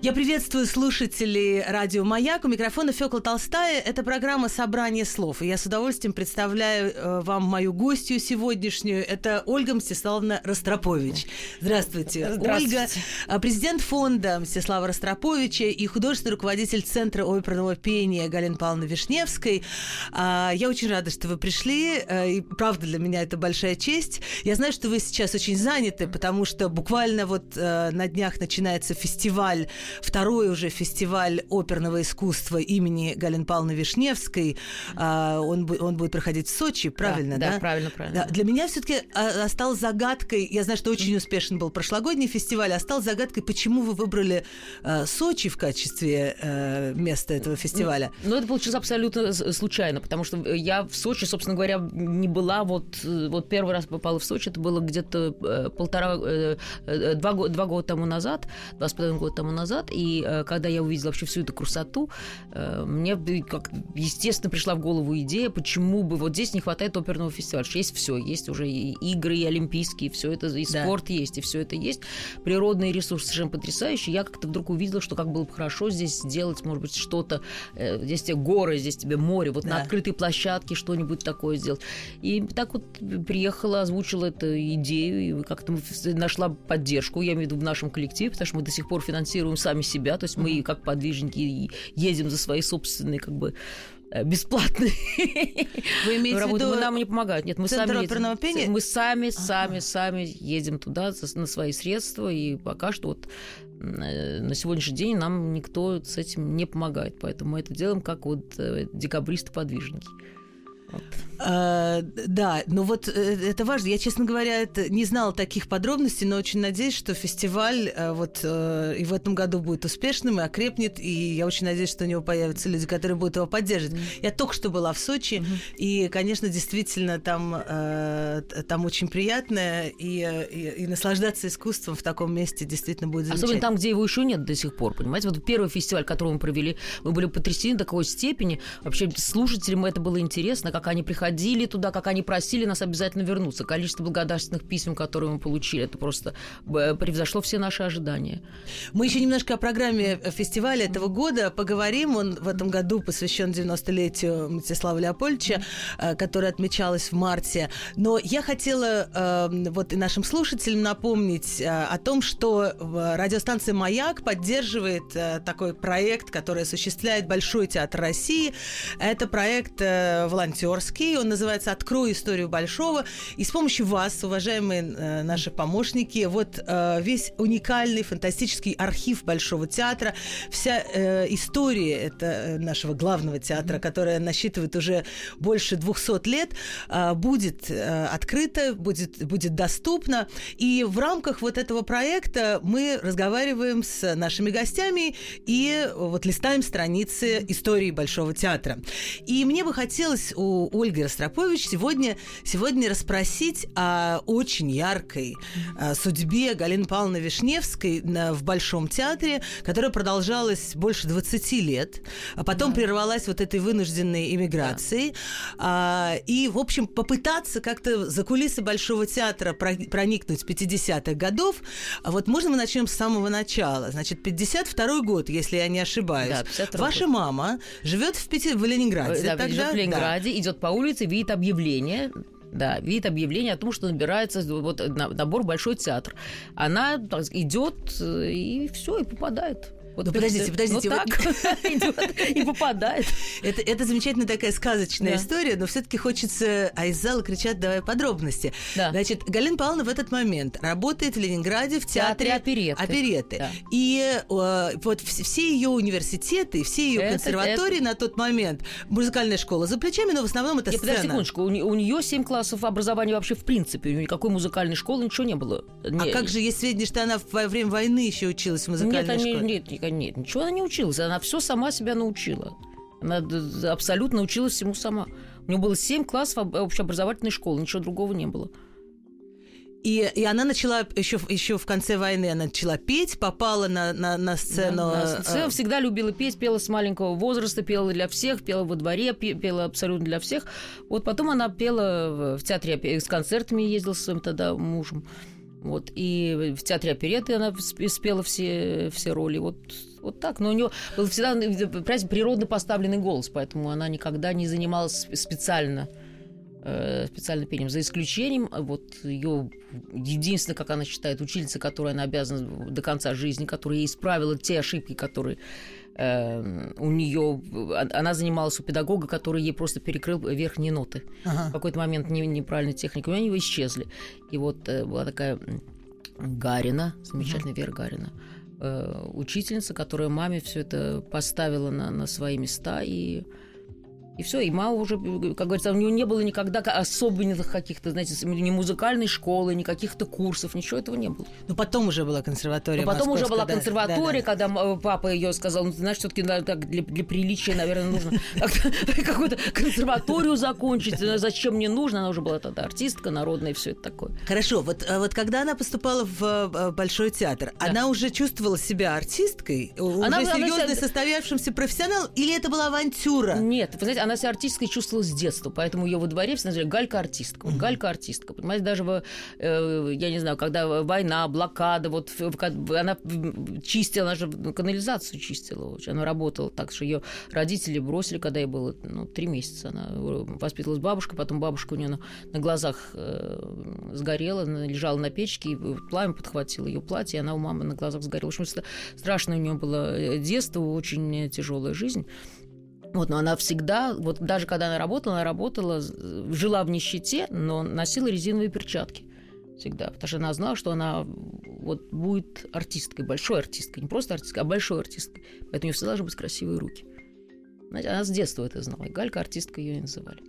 я приветствую слушателей радио «Маяк». У микрофона Фёкла Толстая. Это программа «Собрание слов». И я с удовольствием представляю э, вам мою гостью сегодняшнюю. Это Ольга Мстиславовна Ростропович. Здравствуйте. Здравствуйте. Ольга, э, президент фонда Мстислава Ростроповича и художественный руководитель Центра оперного пения Галины Павловны Вишневской. А, я очень рада, что вы пришли. Э, и правда, для меня это большая честь. Я знаю, что вы сейчас очень заняты, потому что буквально вот на днях начинается фестиваль второй уже фестиваль оперного искусства имени Галины Павловны Вишневской. А, он, он будет проходить в Сочи, правильно, да? Да, да правильно, правильно. Для меня все-таки а, осталось загадкой, я знаю, что очень успешен был прошлогодний фестиваль, осталось загадкой, почему вы выбрали а, Сочи в качестве места этого фестиваля. Ну, это получилось абсолютно случайно, потому что я в Сочи, собственно говоря, не была вот, вот первый раз попала в Сочи, это было где-то э, полтора, э, э, два, два года тому назад, два с половиной года тому назад, назад, и э, когда я увидела вообще всю эту красоту, э, мне как естественно пришла в голову идея, почему бы вот здесь не хватает оперного фестиваля, что есть все, есть уже и игры, и олимпийские, все это, и да. спорт есть, и все это есть, природные ресурсы совершенно потрясающие. Я как-то вдруг увидела, что как было бы хорошо здесь сделать, может быть, что-то, э, здесь тебе горы, здесь тебе море, вот да. на открытой площадке что-нибудь такое сделать. И так вот приехала, озвучила эту идею, и как-то нашла поддержку, я имею в виду в нашем коллективе, потому что мы до сих пор финансируем сами себя, то есть мы как подвижники едем за свои собственные как бы э, бесплатные. Вы имеете в виду нам не помогают. Нет, мы сами едем. Пения? Мы сами, сами, сами едем туда на свои средства, и пока что вот э, на сегодняшний день нам никто с этим не помогает, поэтому мы это делаем как вот э, декабристы-подвижники. Вот. А, да, ну вот э, это важно. Я, честно говоря, это не знала таких подробностей, но очень надеюсь, что фестиваль э, вот э, и в этом году будет успешным и окрепнет, и я очень надеюсь, что у него появятся люди, которые будут его поддерживать. Mm-hmm. Я только что была в Сочи, mm-hmm. и, конечно, действительно там там очень приятно, и, и, и наслаждаться искусством в таком месте действительно будет. Особенно там, где его еще нет до сих пор, понимаете? Вот первый фестиваль, который мы провели, мы были потрясены до такой степени. Вообще слушателям это было интересно, как они приходили туда, как они просили нас обязательно вернуться. Количество благодарственных писем, которые мы получили, это просто э, превзошло все наши ожидания. Мы еще немножко о программе фестиваля этого года поговорим. Он в этом году посвящен 90-летию Мстислава Леопольдовича, э, которое отмечалось в марте. Но я хотела э, вот и нашим слушателям напомнить о том, что радиостанция «Маяк» поддерживает такой проект, который осуществляет Большой театр России. Это проект волонтер волонтерский, он называется «Открой историю Большого». И с помощью вас, уважаемые э, наши помощники, вот э, весь уникальный фантастический архив Большого театра, вся э, история это э, нашего главного театра, которая насчитывает уже больше 200 лет, э, будет э, открыта, будет, будет доступна. И в рамках вот этого проекта мы разговариваем с нашими гостями и вот листаем страницы истории Большого театра. И мне бы хотелось у у Ольги Ростропович сегодня, сегодня расспросить о очень яркой о судьбе Галины Павловны Вишневской в Большом театре, которая продолжалась больше 20 лет, а потом да. прервалась вот этой вынужденной иммиграцией. Да. А, и, в общем, попытаться как-то за кулисы Большого театра проникнуть 50-х годов. А вот можно мы начнем с самого начала? Значит, 52 год, если я не ошибаюсь. Да, Ваша год. мама живет в, Пяти... в Ленинграде. Да, тогда? в Ленинграде, да. идет идет по улице, видит объявление, да, видит объявление о том, что набирается вот набор большой театр. Она идет э, и все, и попадает. Вот подождите, подождите. Вот так идет и попадает. Это, это замечательная такая сказочная да. история, но все-таки хочется, а из зала кричат, давай подробности. Да. Значит, Галина Павловна в этот момент работает в Ленинграде в театре, театре опереты. опереты. Да. И э, вот все ее университеты, все ее это, консерватории это... на тот момент, музыкальная школа за плечами, но в основном это Нет, сцена. Подожди секундочку, у, у нее 7 классов образования вообще в принципе, никакой музыкальной школы, ничего не было. А как же есть сведения, что она во время войны еще училась в музыкальной нет, школе? Нет, нет, нет, ничего она не училась, она все сама себя научила. Она абсолютно училась всему сама. У нее было семь классов общеобразовательной школы, ничего другого не было. И, и она начала еще, еще в конце войны, она начала петь, попала на, на, на сцену. Да, на сцену. Всегда любила петь, пела с маленького возраста, пела для всех, пела во дворе, пела абсолютно для всех. Вот потом она пела в театре, с концертами ездила с своим тогда мужем. Вот, и в театре опереты она спела все, все роли. Вот, вот так. Но у нее был всегда природно поставленный голос, поэтому она никогда не занималась специально Э, специальным пением, за исключением вот ее единственное, как она считает, учительница, которой она обязана до конца жизни, которая исправила те ошибки, которые э, у нее она занималась у педагога, который ей просто перекрыл верхние ноты. Ага. В какой-то момент не, неправильной техникой, у нее исчезли. И вот э, была такая Гарина, замечательная ага. Вера Гарина, э, учительница, которая маме все это поставила на, на свои места и и все, и мама уже, как говорится, у нее не было никогда особенных каких-то, знаете, ни музыкальной школы, ни каких-то курсов, ничего этого не было. Но потом уже была консерватория. Но потом уже была да, консерватория, да, да. когда папа ее сказал, ну, знаешь, все-таки для, для приличия, наверное, нужно какую-то консерваторию закончить. Зачем мне нужно? Она уже была тогда артистка народная и все это такое. Хорошо, вот, вот когда она поступала в э, Большой театр, она уже чувствовала себя артисткой? Уже серьезный, состоявшимся профессионал? Или это была авантюра? Нет, вы знаете, она себя артисткой чувствовала с детства, поэтому ее во дворе все называли Галька артистка. Вот Галька артистка. Понимаете, даже, в, э, я не знаю, когда война, блокада, вот она чистила, она же канализацию чистила. Она работала так, что ее родители бросили, когда ей было ну, три месяца. Она воспитывалась бабушкой, потом бабушка у нее на, на глазах э, сгорела, она лежала на печке, и пламя подхватило ее платье, и она у мамы на глазах сгорела. В общем, страшное у нее было э, детство, очень тяжелая жизнь. Вот, но она всегда, вот даже когда она работала, она работала, жила в нищете, но носила резиновые перчатки всегда, потому что она знала, что она вот будет артисткой, большой артисткой, не просто артисткой, а большой артисткой. Поэтому у нее всегда должны быть красивые руки. Знаете, она с детства это знала, и Галька артистка ее и называли.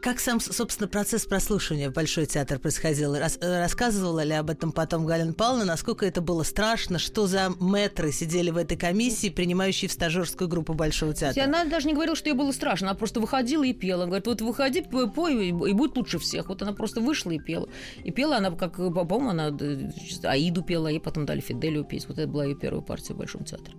Как сам, собственно, процесс прослушивания в Большой театр происходил? Рас, э, рассказывала ли об этом потом Галина Павловна? Насколько это было страшно? Что за метры сидели в этой комиссии, принимающие в стажерскую группу Большого театра? Она даже не говорила, что ей было страшно. Она просто выходила и пела. Она говорит, вот выходи, пой, и будет лучше всех. Вот она просто вышла и пела. И пела она, как, по-моему, она э, Аиду пела, и потом дали Фиделию петь. Вот это была ее первая партия в Большом театре.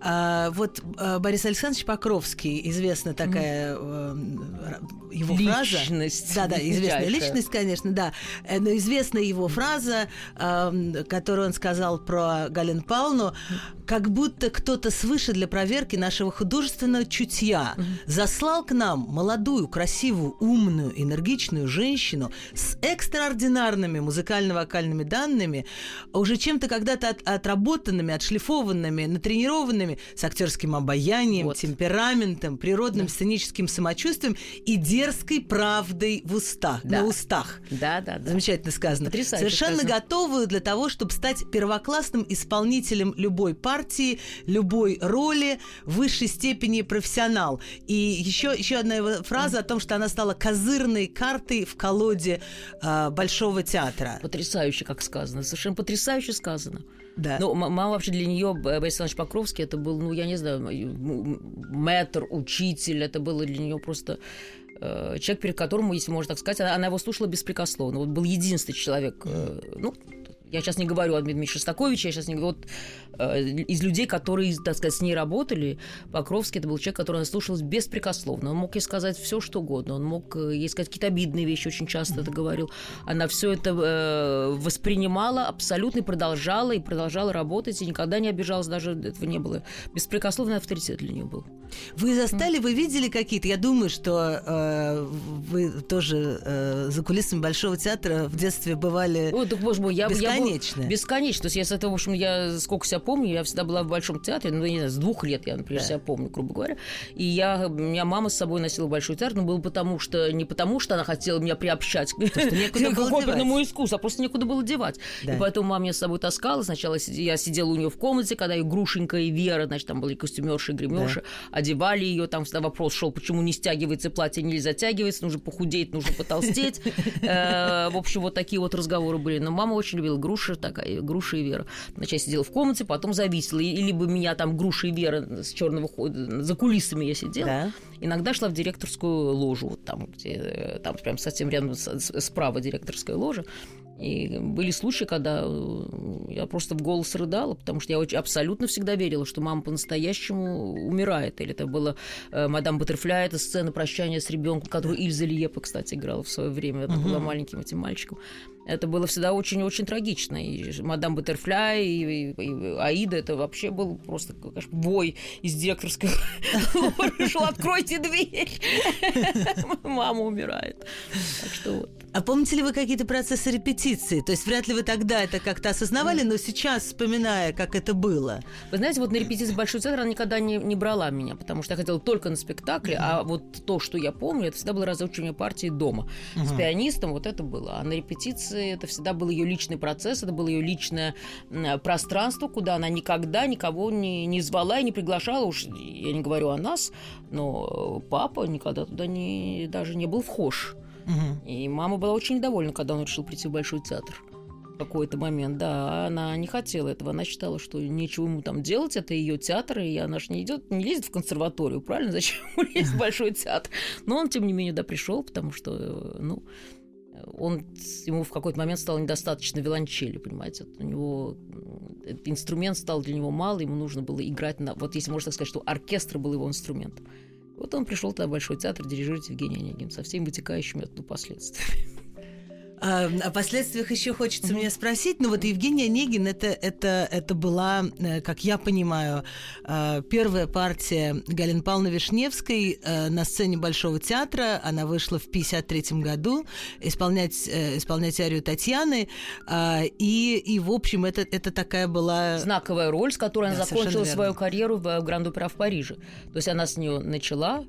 А, вот а, Борис Александрович Покровский, известная такая mm. его личность. фраза. Да, да, известная личность, конечно, да. Э, но известная его фраза, которую он сказал про Галин Павловну, как будто кто-то свыше для проверки нашего художественного чутья mm. заслал к нам молодую, красивую, умную, энергичную женщину с экстраординарными музыкально-вокальными данными, уже чем-то когда-то от, отработанными, отшлифованными, натренированными актерами, с актерским обаянием, вот. темпераментом, природным да. сценическим самочувствием и дерзкой правдой в устах, да. на устах. Да, да, да. Замечательно сказано. Потрясающе Совершенно сказано. готовую для того, чтобы стать первоклассным исполнителем любой партии, любой роли, в высшей степени профессионал. И еще, еще одна его фраза о том, что она стала козырной картой в колоде э, Большого театра. Потрясающе, как сказано. Совершенно потрясающе сказано. Да. Ну, мама вообще для нее Борис Александрович Покровский это был, ну, я не знаю, мэтр, учитель, это было для нее просто э, человек, перед которым, если можно так сказать, она, она его слушала беспрекословно. Вот был единственный человек, э, ну, я сейчас не говорю о Дмитрии Шостаковиче, я сейчас не говорю... Вот, э, из людей, которые, так сказать, с ней работали, Покровский это был человек, который она слушалась беспрекословно. Он мог ей сказать все, что угодно. Он мог ей сказать какие-то обидные вещи, очень часто это говорил. Она все это э, воспринимала абсолютно и продолжала, и продолжала работать, и никогда не обижалась, даже этого не было. Беспрекословный авторитет для нее был. Вы застали, вы видели какие-то? Я думаю, что э, вы тоже э, за кулисами Большого театра в детстве бывали Ой, так, боже мой, я, бесконечно. Я, бесконечно. То есть я с этого, в общем, я сколько себя помню, я всегда была в Большом театре, ну, не знаю, с двух лет я, например, да. себя помню, грубо говоря. И я, меня мама с собой носила в Большой театр, но было потому, что, не потому, что она хотела меня приобщать к, к оперному искусству, а просто некуда было девать. Да. И поэтому мама меня с собой таскала. Сначала я сидела у нее в комнате, когда и Грушенька, и Вера, значит, там были костюмерши гримерши. Да одевали ее, там всегда вопрос шел, почему не стягивается платье, не затягивается, нужно похудеть, нужно потолстеть. Э, в общем, вот такие вот разговоры были. Но мама очень любила груша такая, груша и Вера. Я сидела в комнате, потом зависела. И либо меня там груша и Вера с черного хода, за кулисами я сидела. Да. Иногда шла в директорскую ложу, вот там, где, э, там прям совсем рядом справа директорская ложа. И были случаи, когда э, я просто в голос рыдала, потому что я очень, абсолютно всегда верила, что мама по-настоящему умирает. Или это было э, «Мадам Баттерфляй», это сцена прощания с ребенком, которую Ильза Лиепа, кстати, играла в свое время. Это угу. была маленьким этим мальчиком. Это было всегда очень-очень трагично. И «Мадам Баттерфляй», и, и, и «Аида» — это вообще был просто конечно, бой из директорской Шел, откройте дверь. Мама умирает. Так что вот. А помните ли вы какие-то процессы репетиции? То есть вряд ли вы тогда это как-то осознавали, но сейчас, вспоминая, как это было. Вы знаете, вот на репетиции Большой театр она никогда не, не брала меня, потому что я хотела только на спектакле, а вот то, что я помню, это всегда было разучивание партии дома. С пианистом вот это было. А на репетиции это всегда был ее личный процесс, это было ее личное пространство, куда она никогда никого не, не звала и не приглашала. Уж я не говорю о нас, но папа никогда туда не, даже не был вхож. Угу. И мама была очень недовольна, когда он решил прийти в Большой театр в какой-то момент, да, она не хотела этого, она считала, что нечего ему там делать, это ее театр, и она же не идет, не лезет в консерваторию, правильно? Зачем ему лезть в большой театр? Но он, тем не менее, да, пришел, потому что, ну, он, ему в какой-то момент стало недостаточно виолончели, понимаете, у него этот инструмент стал для него мало, ему нужно было играть на, вот если можно так сказать, что оркестр был его инструментом. Вот он пришел тогда в Большой театр дирижировать Евгений Онегин со всеми вытекающими оттуда последствиями. А, о последствиях еще хочется mm-hmm. мне спросить. Ну вот Евгения Онегин это, это, это была, э, как я понимаю, э, первая партия Галины Павловны Вишневской э, на сцене Большого театра. Она вышла в 1953 году исполнять, исполнять арию Татьяны. И, и в общем, это, это такая была... Знаковая роль, с которой да, она закончила свою карьеру в Гранд-Опера в Париже. То есть она с нее начала,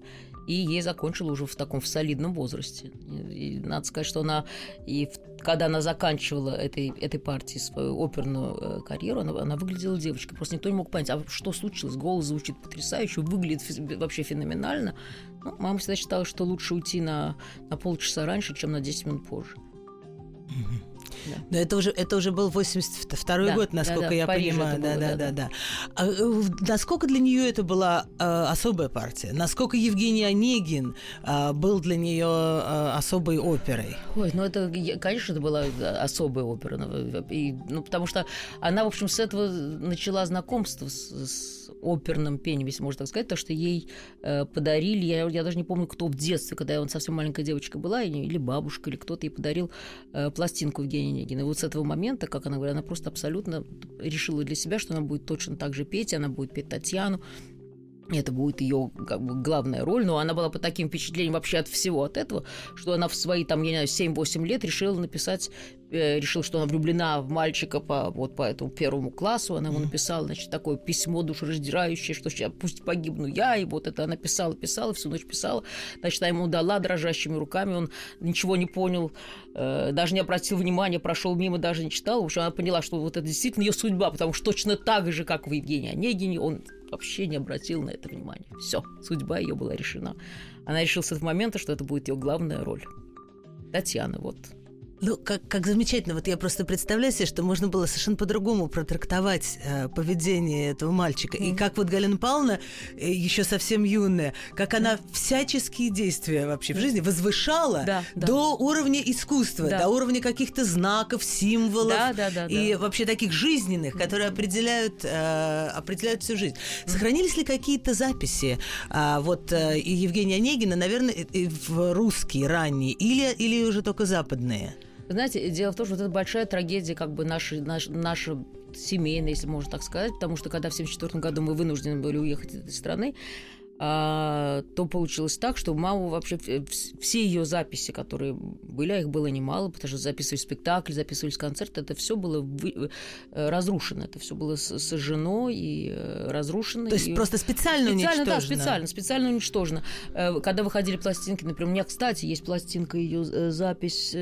и ей закончила уже в таком в солидном возрасте. И, и надо сказать, что она и в, когда она заканчивала этой, этой партии свою оперную э, карьеру, она, она выглядела девочкой. Просто никто не мог понять, а что случилось. Голос звучит потрясающе, выглядит вообще феноменально. Ну, мама всегда считала, что лучше уйти на, на полчаса раньше, чем на 10 минут позже. Mm-hmm. Да. Но это уже, это уже был 82 да, год, насколько да, да, я понимаю. Да, было, да, да, да, да. А, э, насколько для нее это была э, особая партия? Насколько Евгений Онегин э, был для нее э, особой оперой? Ой, ну это, конечно, это была особая опера. И, ну, потому что она, в общем, с этого начала знакомство с, с оперным пением, если можно так сказать, то, что ей э, подарили, я, я даже не помню, кто в детстве, когда я вот совсем маленькая девочка была, или бабушка, или кто-то ей подарил э, пластинку Евгения Онегина. И вот с этого момента, как она говорит, она просто абсолютно решила для себя, что она будет точно так же петь, она будет петь Татьяну, это будет ее как бы, главная роль, но она была под таким впечатлением вообще от всего от этого, что она в свои, там, я не знаю, 7-8 лет решила написать, э, решила, что она влюблена в мальчика по, вот по этому первому классу, она ему написала, значит, такое письмо душераздирающее, что сейчас пусть погибну я, и вот это она писала, писала, всю ночь писала, значит, она ему дала дрожащими руками, он ничего не понял, э, даже не обратил внимания, прошел мимо, даже не читал, в общем, она поняла, что вот это действительно ее судьба, потому что точно так же, как в Евгении Онегине, он вообще не обратил на это внимания. Все, судьба ее была решена. Она решила с этого момента, что это будет ее главная роль. Татьяна, вот. Ну, как, как замечательно. Вот я просто представляю себе, что можно было совершенно по-другому протрактовать э, поведение этого мальчика. Mm-hmm. И как вот Галина Павловна, э, еще совсем юная, как она всяческие действия вообще в жизни возвышала да, да. до уровня искусства, да. до уровня каких-то знаков, символов да, да, да, и да. вообще таких жизненных, которые определяют, э, определяют всю жизнь. Mm-hmm. Сохранились ли какие-то записи э, вот э, Евгения Онегина, наверное, э, в русские ранние или, или уже только западные? Знаете, дело в том, что вот это большая трагедия как бы нашей, наш, наша семейная, если можно так сказать, потому что когда в 1974 году мы вынуждены были уехать из этой страны, а, то получилось так, что маму вообще все ее записи, которые были, а их было немало, потому что записывали спектакль, записывались концерты, это все было вы, э, разрушено, это все было сожжено и э, разрушено. То есть и... просто специально, специально уничтожено? Да, специально, специально уничтожено. Э, когда выходили пластинки, например, у меня, кстати, есть пластинка ее запись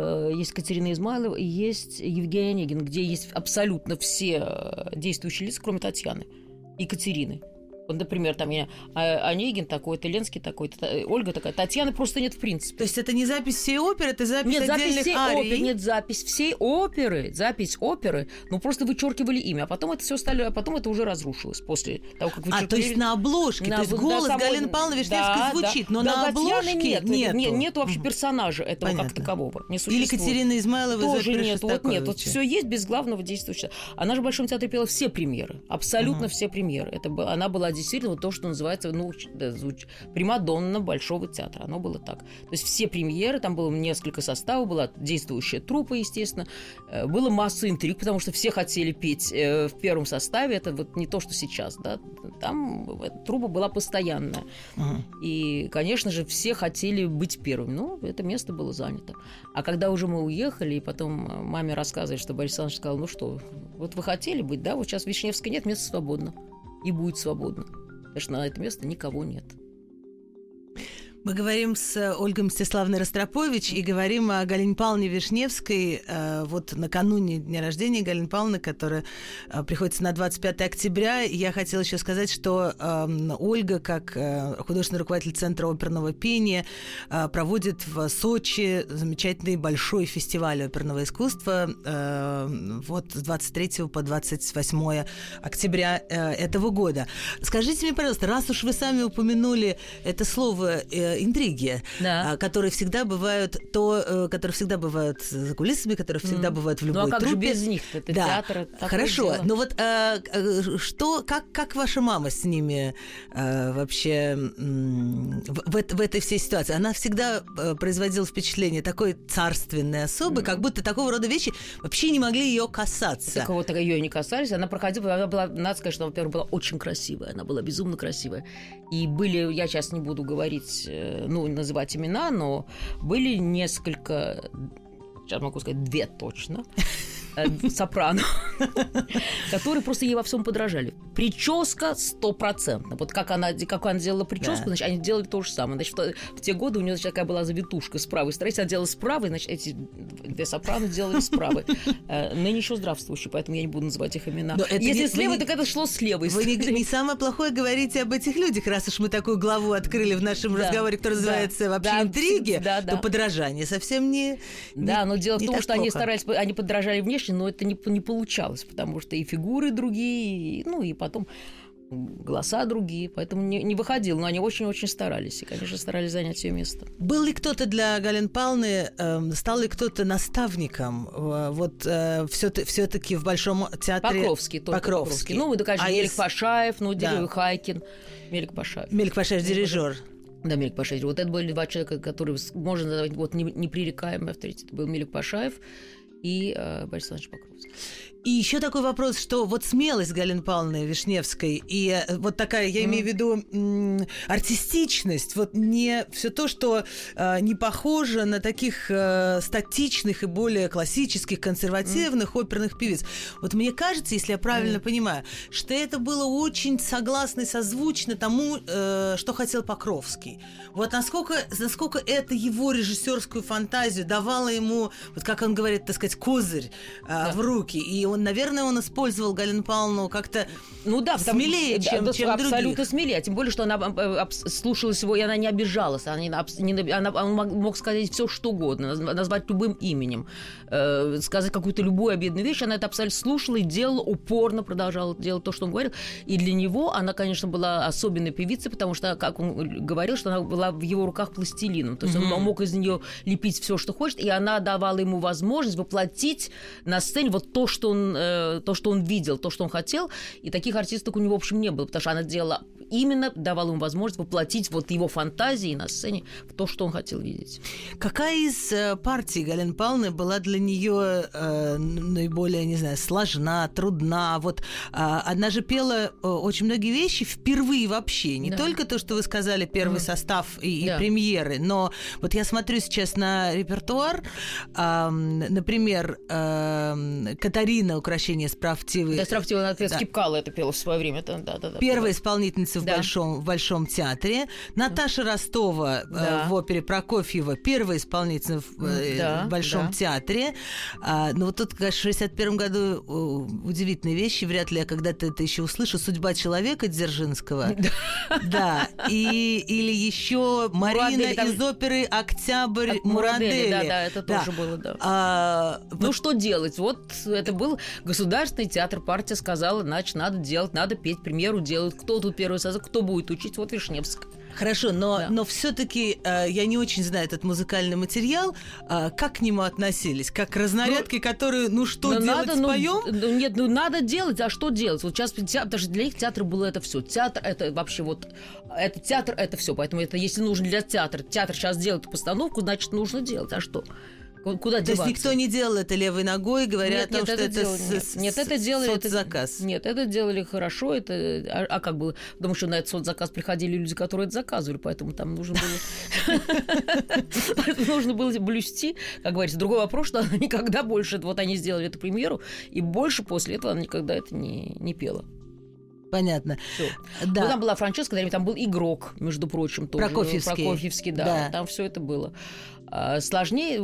есть Катерина Измайлова и есть Евгений Онегин, где есть абсолютно все э, действующие лица, кроме Татьяны и Катерины. Вот, например, там я, а, Онегин такой-то, Ленский такой-то, Ольга такая. Татьяны просто нет в принципе. То есть это не запись всей оперы, это запись нет, запись всей арий? оперы, нет, запись всей оперы, запись оперы, ну просто вычеркивали имя, а потом это все стали, а потом это уже разрушилось после того, как вычеркивали. А, то есть на обложке, На- то есть да, голос самой- Галины Павловны Вишневской да, звучит, да. но Да, на обложке нет, нету. нет, нету вообще персонажа этого как Понятно. такового. Не Или существует. Катерины Измайловой из Тоже нет, вот нет, вот все есть без главного действующего. Она же в Большом театре пела все премьеры, абсолютно все премьеры. Это бы- она была действительно вот то, что называется, ну, звуч- примадонна Большого театра. Оно было так. То есть все премьеры, там было несколько составов, была действующая труппа, естественно, Э, было масса интриг, потому что все хотели петь э, в первом составе. Это вот не то, что сейчас, да. Там труппа была постоянная. Мгм. И, конечно же, все хотели быть первыми. Ну, это место было занято. А когда уже мы уехали, и потом э, маме рассказывали, что Борис Александрович сказал, ну что, вот вы хотели быть, да, вот сейчас Вишневской нет, место свободно. И будет свободно. Потому что на это место никого нет. Мы говорим с э, Ольгой Мстиславной Ростропович и говорим о Галине Павловне Вишневской. э, Вот накануне дня рождения Галины Павловны, которая э, приходится на 25 октября. Я хотела еще сказать, что эм, Ольга, как художественный руководитель Центра оперного пения, проводит в Сочи замечательный большой фестиваль оперного искусства вот с 23 по 28 октября этого года. Скажите мне, пожалуйста, раз уж вы сами упомянули это слово интриги, Да. а, которые всегда бывают, то, э, которые всегда бывают за кулисами, которые всегда Мгм. бывают в Ну любой а как же труппе. без них? Это Да. театр. Хорошо, дело. но вот э, э, что, как, как ваша мама с ними э, вообще м, в, в в этой всей ситуации? Она всегда э, производила впечатление такой царственной особы, как будто такого рода вещи вообще не могли ее касаться. Такого так ее не касались. Она проходила, она была, надо сказать, что, во-первых, была очень красивая. Она была безумно красивая. И были, я сейчас не буду говорить, э, ну, называть имена, но были несколько, сейчас могу сказать, две точно, э, сопрано, которые просто ей во всем подражали. Прическа стопроцентно. Вот как она, как она делала прическу, значит, они делали то же самое. Значит, в, те годы у нее значит, такая была завитушка с правой стороны. Если она делала с правой, значит, эти две сопрано делали с правой. Э, Ныне еще здравствующие, поэтому я не буду называть их имена. Если не- с вы левой, не- так это шло с левой Вы не, самое плохое говорите об этих людях, раз уж мы такую главу открыли в нашем разговоре, который называется вообще интриги, то подражание совсем не... Да, но дело в том, что они старались, они подражали внешне, но это не, не получалось, потому что и фигуры другие, и, ну и потом голоса другие, поэтому не, не выходил, но они очень-очень старались, и, конечно, старались занять ее место. Был ли кто-то для Галин Павловны, эм, стал ли кто-то наставником э, вот все-таки в Большом театре? Покровский только. Покровский. Ну, да, конечно, А Мелик из- Пашаев, ну, Да. Хайкин, Мелик Пашаев. Мелик Пашаев, дирижер. Да, Мелик Пашаев. Вот это были два человека, которые можно назвать вот не- непререкаемый авторитет. Был Мелик Пашаев и э, Борис Александрович Покровский. И еще такой вопрос, что вот смелость Галины Павловны Вишневской и э, вот такая, я имею в виду м, артистичность, вот не все то, что э, не похоже на таких э, статичных и более классических, консервативных оперных певиц. Вот мне кажется, если я правильно понимаю, что это было очень согласно и созвучно тому, э, что хотел Покровский. Вот насколько, насколько это его режиссерскую фантазию давало ему, вот как он говорит, так сказать, козырь э, в руки. И он, наверное, он использовал Галину Павловну как-то Ну да, потому- Смелее, да, чем- да, чем абсолютно других. смелее, а тем более, что она э, слушалась его, и она не обижалась, она, не, не она- он мог, сказать все что угодно, наз- назвать любым именем, э, сказать какую-то любую обидную вещь, она это абсолютно слушала и делала упорно, продолжала делать то, что он говорил, и для него она, конечно, была особенной певицей, потому что, как он говорил, что она была в его руках пластилином, то есть он мог из нее лепить все, что хочет, и она давала ему возможность воплотить на сцене вот то, что он, э, то, что он видел, то, что он хотел, и таких артисток у него, в общем, не было, потому что она делала именно, давала ему возможность воплотить вот его фантазии на сцене в то, что он хотел видеть. Какая из э, партий Галины Павловны была для нее э, наиболее, не знаю, сложна, трудна? Вот а, она же пела э, очень многие вещи впервые вообще. Не Да. только то, что вы сказали, первый Мгм. состав и, и Да. премьеры, но вот я смотрю сейчас на репертуар, ам, например, ам, Катарина «Украшение справтивы». Да, стравьте, она Да. Скипкала это пела в свое время. Да, да, да, Первая исполнительница в, Да. большом, в Большом театре. Наташа Ростова э, Да. в опере Прокофьева, первая исполнительница в, э, Да, в Большом да. театре. А, ну вот тут, конечно, в 61 году э, удивительные вещи, вряд ли я когда-то это еще услышу. «Судьба человека» Дзержинского. Да. И, или еще Марина из оперы «Октябрь» Мурадели. Да, да, это тоже было, да. А, Ну что делать? Вот это был государственный театр, партия сказала, значит, надо делать, надо петь, премьеру делают. Кто тут первый созыв, кто будет учить? Вот Вишневск. Хорошо, но, Да. но все-таки я не очень знаю этот музыкальный материал. А, как к нему относились? Как к разнарядке, которую, ну что Ну, делать, надо, ну, споем? ну, нет, ну надо делать, а что делать? Вот сейчас театр, даже для их театра было это все. Театр это вообще вот, это театр это все. Поэтому это если нужно для театра, театр сейчас делает постановку, значит нужно делать. А что? Ку- Куда То есть деваться? никто не делал это левой ногой, говоря Нет, о том, нет, что это это, делали- с- нет, с- нет, это делали это- соцзаказ. Нет, это делали хорошо. Это, а, а как было? Потому что на этот соцзаказ приходили люди, которые это заказывали, поэтому там нужно было... Нужно было блюсти, как говорится. Другой вопрос, что она никогда больше... Вот они сделали эту премьеру, и больше после этого она никогда это не, не пела. Понятно. Всё. Да. Ну, там была Франческа, там был игрок, между прочим, тоже. Прокофьевский. Прокофьевский, да. Да. Там все это было. А, Сложнее,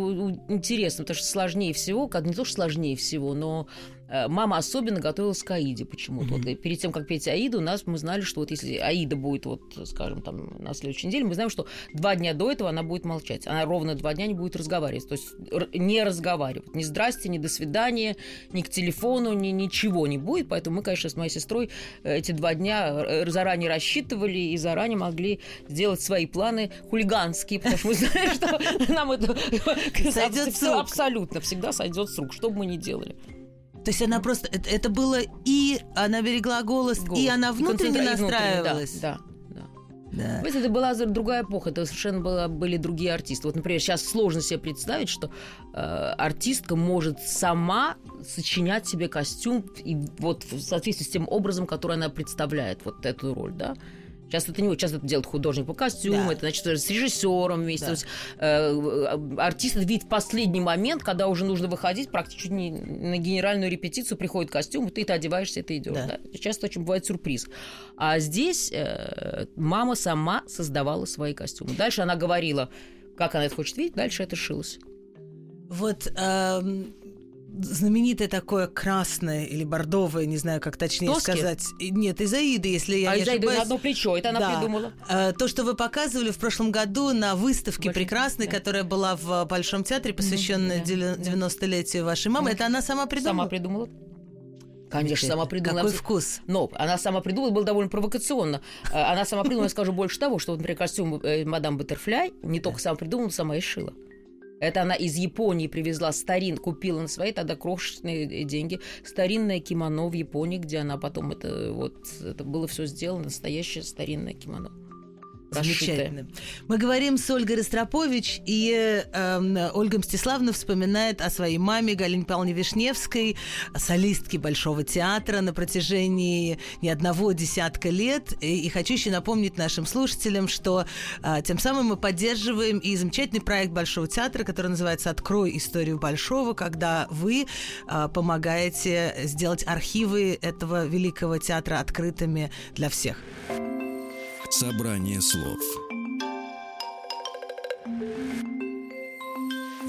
интересно, потому что сложнее всего, как не то, что сложнее всего, но мама особенно готовилась к Аиде почему-то. Вот, и перед тем, как петь Аиду, у нас мы знали, что вот если Аида будет, вот, скажем, там, на следующей неделе, мы знаем, что два дня до этого она будет молчать. Она ровно два дня не будет разговаривать. То есть не разговаривать. Ни здрасте, ни до свидания, ни к телефону, ни ничего не будет. Поэтому мы, конечно, с моей сестрой э, эти два дня э, заранее рассчитывали и заранее могли сделать свои планы хулиганские, потому что мы знаем, что нам это Сойдёт с всё рук. абсолютно всегда сойдет с рук, что бы мы ни делали. То есть она просто... Это, это было и она берегла голос, Голос. и она внутренне и настраивалась. Да, да. Да. Понимаете, это была другая эпоха, это совершенно была, были другие артисты. Вот, например, сейчас сложно себе представить, что э, артистка может сама сочинять себе костюм и вот в соответствии с тем образом, который она представляет, вот эту роль, да. Сейчас это не сейчас это делает художник по костюму, Да. это значит с режиссером вместе. Да. То есть, э, артист это видит в последний момент, когда уже нужно выходить, практически не на генеральную репетицию приходит костюм, ты, ты одеваешься, ты идешь. Да. Да. Часто очень бывает сюрприз. А здесь э, мама сама создавала свои костюмы. Дальше она говорила, как она это хочет видеть, дальше это шилось. Вот эм, знаменитое такое красное или бордовое, не знаю, как точнее Тоски? сказать. Нет, из Аиды, если я а не из Аиды на ошибаюсь. одно плечо, это она Да. придумала. Э, То, что вы показывали в прошлом году на выставке Большом- прекрасной, да. которая была в Большом театре, посвященной девя- да. 90-летию вашей мамы, Да. это она сама придумала? Сама придумала. Конечно, сама придумала. Какой вкус? Но она сама придумала, было довольно провокационно. Э, Она сама придумала, я скажу больше того, что, например, костюм э, мадам Баттерфляй не только сама придумала, сама и шила. Это она из Японии привезла. Старин, купила на свои тогда крошечные деньги. Старинное кимоно в Японии, где она потом это вот это было все сделано. Настоящее старинное кимоно. Замечательно. Мы говорим с Ольгой Ростропович, и эм, Ольга Мстиславовна вспоминает о своей маме Галине Павловне Вишневской, солистке Большого театра на протяжении не одного десятка лет. И, и хочу еще напомнить нашим слушателям, что а, тем самым мы поддерживаем и замечательный проект Большого театра, который называется «Открой историю Большого», когда вы а, помогаете сделать архивы этого великого театра открытыми для всех. Собрание слов.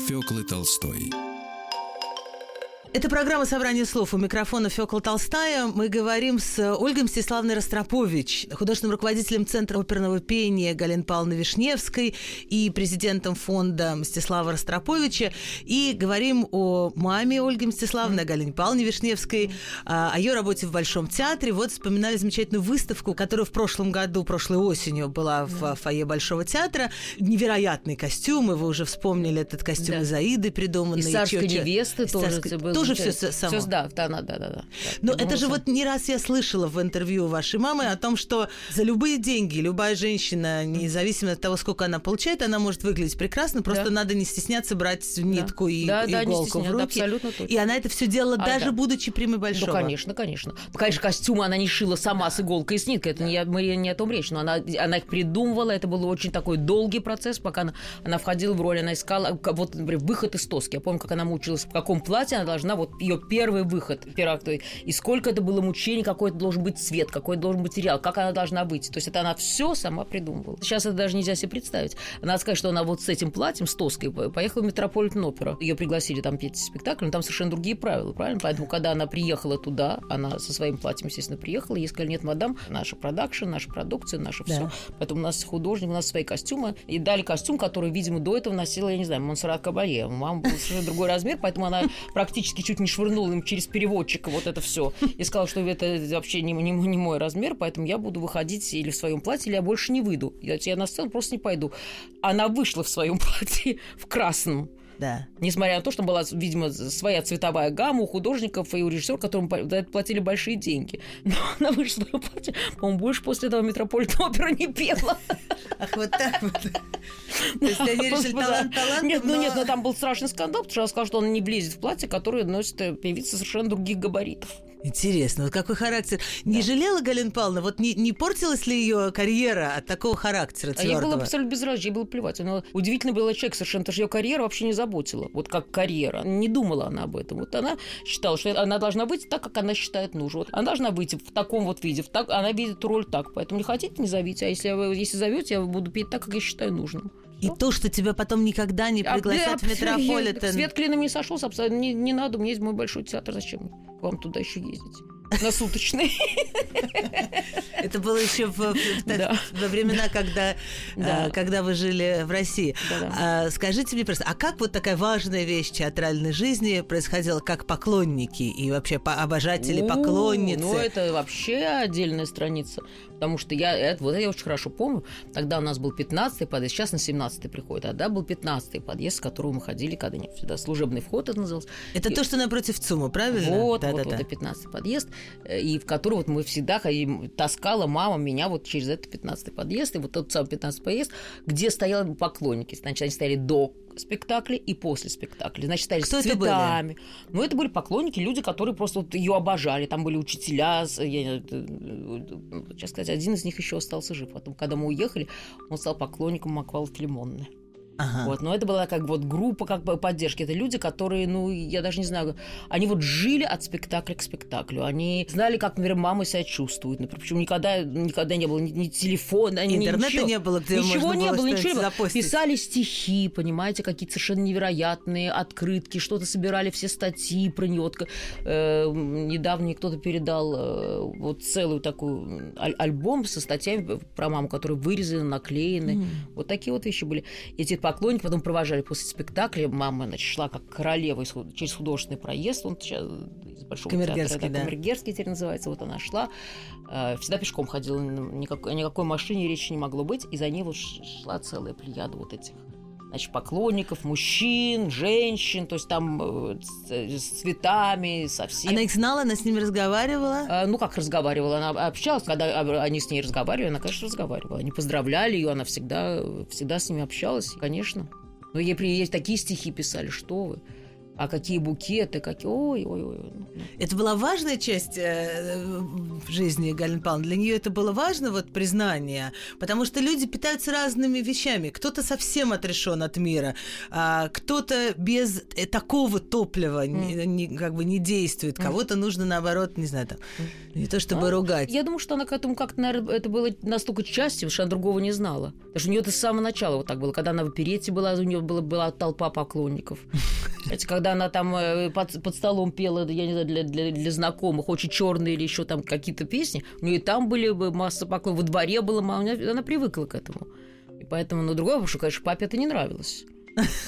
Фёклы Толстой Это программа «Собрание слов». У микрофона Фёкла Толстая. Мы говорим с Ольгой Мстиславной Ростропович, художественным руководителем Центра оперного пения Галины Павловны Вишневской и президентом фонда Мстислава Ростроповича. И говорим о маме Ольги Мстиславны, о Галине Павловне Вишневской, а, о ее работе в Большом театре. Вот вспоминали замечательную выставку, которая в прошлом году, прошлой осенью была в фойе Большого театра. Невероятные костюмы. Вы уже вспомнили этот костюм Да. из Аиды придуманный. Из царской невесты тоже было Тоже все само. Всё, да, да, да, да, да, да. Но Да, это же вот не раз я слышала в интервью вашей мамы о том, что за любые деньги любая женщина, независимо от того, сколько она получает, она может выглядеть прекрасно, просто Да. надо не стесняться брать нитку и Да, да, не иголку в стесняться, да, руки. абсолютно точно. И она это все делала А, даже да. будучи примой большого. Ну, конечно, конечно. Конечно, костюмы она не шила сама с иголкой и с ниткой. Это не, мы не о том речь. Но она, она их придумывала. Это был очень такой долгий процесс, пока она, она входила в роль. Она искала, вот, например, выход из тоски. Я помню, как она мучилась, в каком платье она должна должна, вот ее первый выход, акт, и сколько это было мучений, какой это должен быть цвет, какой это должен быть материал, как она должна быть. То есть это она все сама придумывала. Сейчас это даже нельзя себе представить. Надо сказать, что она вот с этим платьем, с Тоской, поехала в Метрополитен опера. Ее пригласили там петь спектакль, но там совершенно другие правила, правильно? Поэтому, когда она приехала туда, она со своим платьем, естественно, приехала, ей сказали, нет, мадам, наша production, наша продукция, наше да. все. Поэтому у нас художник, у нас свои костюмы. И дали костюм, который, видимо, до этого носила, я не знаю, Монсеррат Кабалье. Мама был совершенно другой размер, поэтому она практически чуть не швырнула им через переводчика вот это все. И сказала, что это вообще не, не, не мой размер, поэтому я буду выходить или в своем платье, или я больше не выйду. Я, я на сцену просто не пойду. Она вышла в своем платье в красном. Да. Несмотря на то, что была, видимо, своя цветовая гамма у художников и у режиссеров, которым платили большие деньги. Но она вышла в платье, по-моему, больше после этого Метрополитен опера не пела. Ах, вот так вот. То есть они решили талант талант. Нет, ну нет, но там был страшный скандал, потому что она сказала, что он не влезет в платье, которое носит певица совершенно других габаритов. Интересно, вот какой характер. Не да. жалела Галина Павловна, вот не, не портилась ли ее карьера от такого характера твердого? А ей было абсолютно безразлично, ей было плевать. Она удивительно была человек совершенно, потому что ее карьера вообще не заботила. Вот как карьера. Не думала она об этом. Вот она считала, что она должна быть так, как она считает нужным. Вот она должна выйти в таком вот виде. В так, она видит роль так. Поэтому не хотите, не зовите. А если, если зовете, я буду петь так, как я считаю нужным. И то, что тебя потом никогда не а, пригласят а, в метрополитен. Свет клином не сошелся, абсолютно не, не надо, у меня есть мой большой театр, зачем вам туда еще ездить? На суточный. Это было еще во времена, когда, а, когда вы жили в России. А, скажите мне просто, а как вот такая важная вещь театральной жизни происходила, как поклонники и вообще обожатели, поклонницы? Ну, это вообще отдельная страница. Потому что я, это, вот я очень хорошо помню, тогда у нас был 15-й подъезд, сейчас на 17-й приходит, а тогда был 15-й подъезд, с которого мы ходили когда-нибудь сюда, служебный вход это назывался. Это и... то, что напротив ЦУМа, правильно? Вот, да, вот, да, вот, да. это 15-й подъезд, э, и в который вот мы всегда ходили, таскала мама меня вот через этот 15-й подъезд, и вот тот самый 15-й подъезд, где стояли поклонники. Значит, они стояли до спектакля и после спектакля. Значит, стояли Кто с цветами. Это были? Ну, это были поклонники, люди, которые просто вот ее обожали. Там были учителя. Я, э, сейчас сказать, один из них еще остался жив. Потом, когда мы уехали, он стал поклонником Маквала Филимонны. Ага. Вот, но это была как вот группа как бы поддержки. Это люди, которые, ну, я даже не знаю, они вот жили от спектакля к спектаклю. Они знали, как, например, мама себя чувствует. Например, причем никогда, никогда не было ни, ни телефона, ни Интернета ничего. не было, где Ничего можно не было, ничего не было. Писали стихи, понимаете, какие-то совершенно невероятные открытки, что-то собирали все статьи про нее. Вот, э, недавно кто-то передал э, вот целую такую аль- альбом со статьями про маму, которые вырезаны, наклеены. Mm. Вот такие вот вещи были. Эти поклонники потом провожали после спектакля. Мама значит, шла как королева через художественный проезд. Он сейчас из Большого Камергерский, театра. Да, да. Камергерский теперь называется. Вот она шла. Э, всегда пешком ходила. Никак, о никакой машине речи не могло быть. И за ней вот шла целая плеяда вот этих значит, поклонников, мужчин, женщин, то есть там э, с, с цветами, со всем. Она их знала, она с ними разговаривала? А, ну, как разговаривала? Она общалась, когда они с ней разговаривали, она, конечно, разговаривала. Они поздравляли ее, она всегда, всегда с ними общалась, конечно. Но ей такие стихи писали, что вы а какие букеты, какие... Ой, ой, ой. Это была важная часть э, жизни Галины Павловны. Для нее это было важно, вот признание, потому что люди питаются разными вещами. Кто-то совсем отрешен от мира, а кто-то без э, такого топлива mm. не, не, как бы не действует. Кого-то нужно, наоборот, не знаю, там, не то чтобы а? ругать. Я думаю, что она к этому как-то, наверное, это было настолько частью, что она другого не знала. Потому что у нее это с самого начала вот так было. Когда она в оперете была, у нее была, была толпа поклонников. Когда когда она там э, под, под столом пела, я не знаю, для, для, для знакомых, очень черные или еще там какие-то песни, у нее и там были масса поклонов, во дворе было, она, она привыкла к этому. И поэтому, ну, другое, потому что, конечно, папе это не нравилось.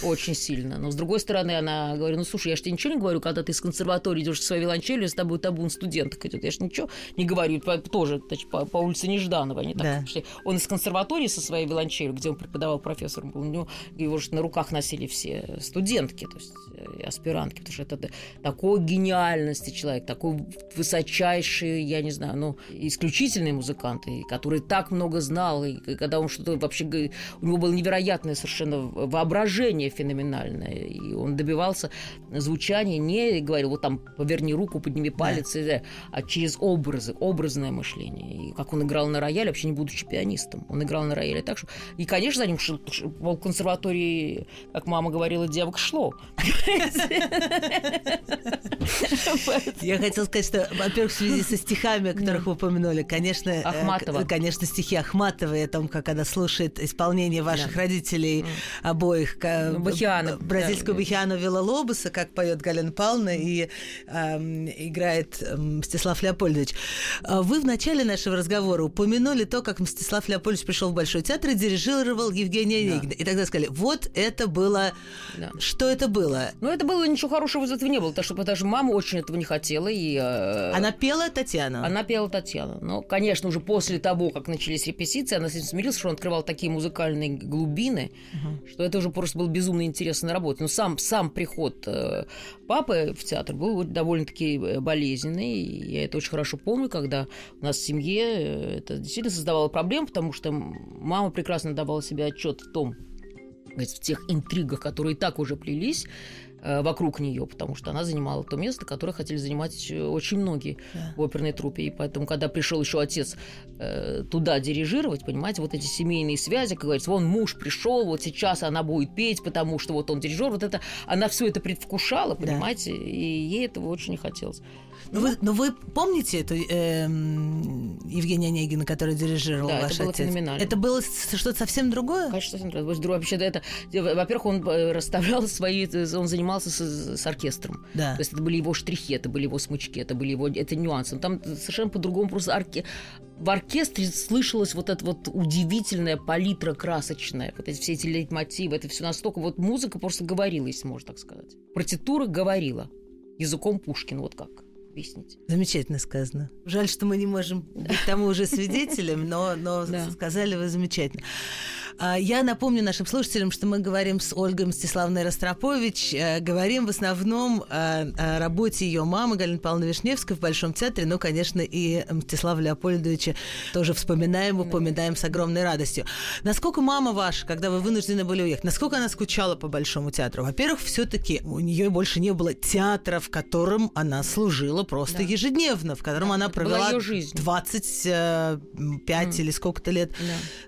Очень сильно. Но с другой стороны, она говорит, ну слушай, я же тебе ничего не говорю, когда ты из консерватории идешь в свою виолончелью, с тобой табун студенток идет. Я же ничего не говорю. Тоже значит, по, по улице Нежданова. Они так да. пошли. Он из консерватории со своей виолончелью, где он преподавал профессором, был, у него его же на руках носили все студентки, то есть э, аспирантки, потому что это такой гениальности человек, такой высочайший, я не знаю, ну, исключительный музыкант, и который так много знал, и когда он что-то вообще... У него было невероятное совершенно воображение выражение феноменальное. И он добивался звучания, не говорил, вот там, поверни руку, подними палец, да. а через образы, образное мышление. И как он играл на рояле, вообще не будучи пианистом. Он играл на рояле так, что... И, конечно, за ним шел, в консерватории, как мама говорила, девок шло. Я хотела сказать, что, во-первых, в связи со стихами, о которых вы упомянули, конечно, э, Ахматова. конечно, стихи Ахматовой о том, как она слушает исполнение ваших родителей обоих, ка- Бахиана, бразильскую да. Бахиану Вилалобуса, как поет Галина Павловна и эм, играет эм, Мстислав Леопольдович. А Вы в начале нашего разговора упомянули то, как Мстислав Леопольдович пришел в Большой театр и дирижировал Евгения Онегина. И тогда сказали, вот это было... Да. Что это было? Но это было ничего хорошего из этого не было, потому что, что мама очень этого не хотела. И, э, Она пела Татьяна? Она пела Татьяна. Но, конечно, уже после того, как начались репетиции, она с этим смирилась, что он открывал такие музыкальные глубины, что это уже просто было безумно интересно работать. Но сам, сам приход э, папы в театр был довольно-таки э, болезненный. Я это очень хорошо помню, когда у нас в семье э, это действительно создавало проблем, потому что мама прекрасно давала себе отчет в том, в тех интригах, которые и так уже плелись вокруг нее, потому что она занимала то место, которое хотели занимать э, очень многие Да. в оперной труппе. И поэтому, когда пришел еще отец э, туда дирижировать, понимаете, вот эти семейные связи, как говорится, вон муж пришел, вот сейчас она будет петь, потому что вот он дирижер, вот это, она все это предвкушала, Да. понимаете, и ей этого очень не хотелось. Но вы, но вы помните эту эм, Евгения Онегина, которая дирижировал Да, это ваш было отец? феноменально. Это было что-то совсем другое? Конечно, совсем другое. Друг- Вообще, это, во-первых, он э, расставлял свои, э, он занимался с, с оркестром. Да. То есть это были его штрихи, это были его смычки, это были его это нюансы. Но Там совершенно по-другому просто орке... в оркестре слышалась вот эта вот удивительная палитра красочная, вот эти все эти лейтмотивы, это все настолько вот музыка просто говорила, если можно так сказать. Партитура говорила языком Пушкина, вот как объяснить. Замечательно сказано. Жаль, что мы не можем быть тому уже свидетелем, но, но Да. сказали вы замечательно. А, Я напомню нашим слушателям, что мы говорим с Ольгой Мстиславной Ростропович, э, говорим в основном о, о работе ее мамы Галины Павловны Вишневской в Большом театре, ну, конечно, и Мстислава Леопольдовича тоже вспоминаем, упоминаем с огромной радостью. Насколько мама ваша, когда вы вынуждены были уехать, насколько она скучала по Большому театру? Во-первых, все-таки у нее больше не было театра, в котором она служила просто Да. ежедневно, в котором Да, она провела её жизнь. 25 или сколько-то лет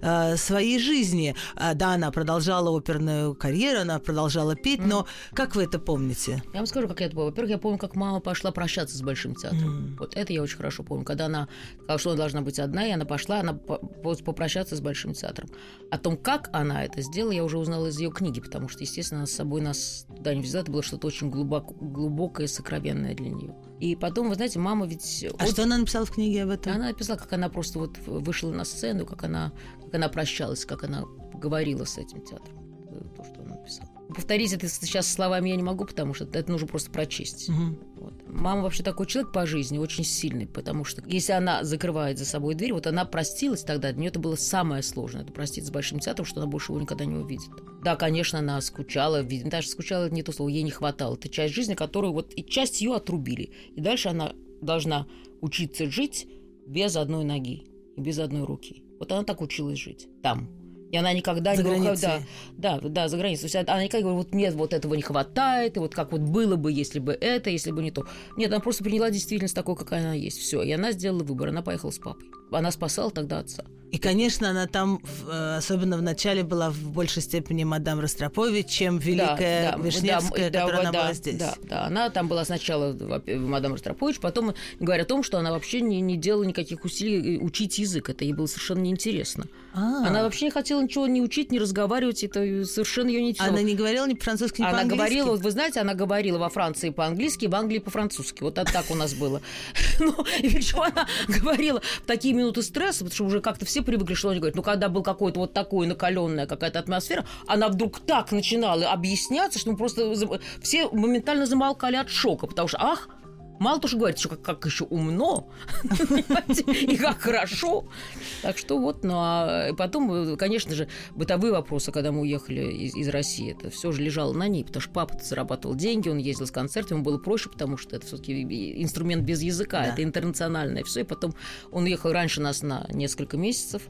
э, своей жизни. А, Да, она продолжала оперную карьеру, она продолжала петь, но как вы это помните? Я вам скажу, как это было. Во-первых, я помню, как мама пошла прощаться с Большим театром. Вот это я очень хорошо помню. Когда она сказала, что она должна быть одна, и она пошла, она по- по- попрощаться с Большим театром. О том, как она это сделала, я уже узнала из ее книги, потому что, естественно, она с собой нас туда не взяла. Это было что-то очень глубоко, глубокое, сокровенное для нее. И потом, вы знаете, мама ведь... А что она написала в книге об этом? Она написала, как она просто вот вышла на сцену, как она, как она прощалась, как она говорила с этим театром. Это То, что она написала. Повторить это сейчас словами я не могу, потому что это нужно просто прочесть. Мгм. Вот. Мама вообще такой человек по жизни, очень сильный, потому что если она закрывает за собой дверь, вот она простилась тогда, для нее это было самое сложное, это проститься с Большим театром, что она больше его никогда не увидит. Да, конечно, она скучала, даже скучала, это не то слово, ей не хватало. Это часть жизни, которую вот, и часть ее отрубили. И дальше она должна учиться жить без одной ноги и без одной руки. Вот она так училась жить там. И она никогда За не говорила- границей. Да, да, да, за границей. То есть она никогда не говорила, вот мне вот этого не хватает, и вот как вот было бы, если бы это, если бы не то. Нет, она просто приняла действительность такой, какая она есть. Все. И она сделала выбор. Она поехала с папой. Она спасала тогда отца. И, конечно, она там, э, особенно в начале, была в большей степени мадам Ростропович, чем великая Да, да, Вишневская, да, которая да, она да, была здесь. Да, да, она там была сначала мадам Ростропович, потом говоря о том, что она вообще не, не делала никаких усилий э, учить язык. Это ей было совершенно неинтересно. А, Она вообще не хотела ничего не учить, не разговаривать. Это совершенно ее не интересовало. она не говорила ни по-французски, ни Она по-английски? говорила, вот вы знаете, она говорила во Франции по-английски, в Англии по-французски. Вот так у нас было. Ну, и причем она говорила в такие минуты стресса, потому что уже как-то все привыкли, что она говорит. Ну, когда был какой-то вот такой накаленная какая-то атмосфера, она вдруг так начинала объясняться, что мы просто все моментально замолкали от шока, потому что, ах, Мало то, что говорит, что как, как еще умно, и как хорошо. Так что вот, ну а потом, конечно же, бытовые вопросы, когда мы уехали из, из России, это все же лежало на ней, потому что папа зарабатывал деньги, он ездил с концертами, ему было проще, потому что это все-таки инструмент без языка, Да. это интернациональное все. И потом он уехал раньше нас на несколько месяцев,